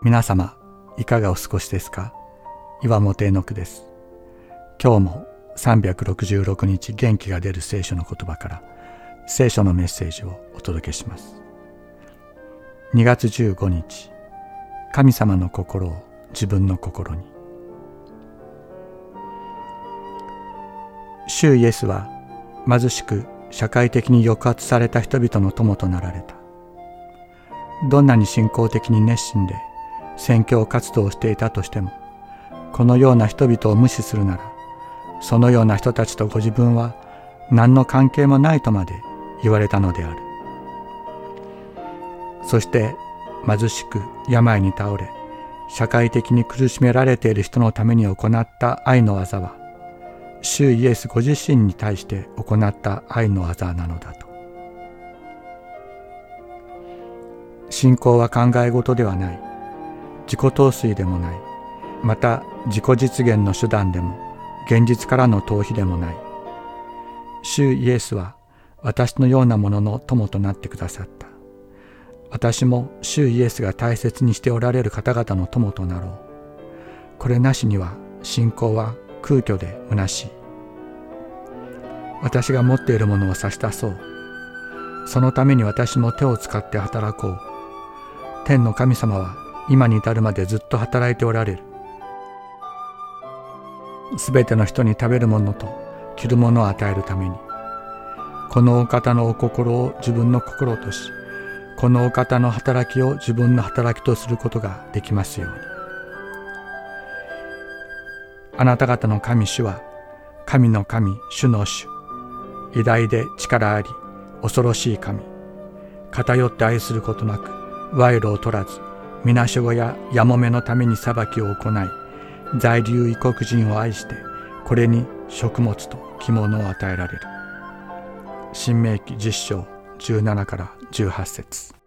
皆様いかがお過ごしですか？岩本絵の句です。今日も366日元気が出る聖書の言葉から聖書のメッセージをお届けします。2月15日神様の心を自分の心に。主イエスは貧しく社会的に抑圧された人々の友となられた。どんなに信仰的に熱心で宣教活動をしていたとしてもこのような人々を無視するならそのような人たちとご自分は何の関係もないとまで言われたのである。そして貧しく病に倒れ社会的に苦しめられている人のために行った愛の技は主イエスご自身に対して行った愛の技なのだと。信仰は考え事ではない。自己陶酔でもない。また自己実現の手段でも現実からの逃避でもない。主イエスは私のようなものの友となってくださった。私も主イエスが大切にしておられる方々の友となろう。これなしには信仰は空虚で虚しい。私が持っているものを差し出そう。そのために私も手を使って働こう。天の神様は今に至るまでずっと働いておられる。すべての人に食べるものと着るものを与えるために、このお方のお心を自分の心とし、このお方の働きを自分の働きとすることができますように。あなた方の神主は、神の神、主の主、偉大で力あり、恐ろしい神、偏って愛することなく、賄賂を取らず、みなしごややもめのために裁きを行い在留異国人を愛してこれに食物と着物を与えられる。新明記10章17から18節。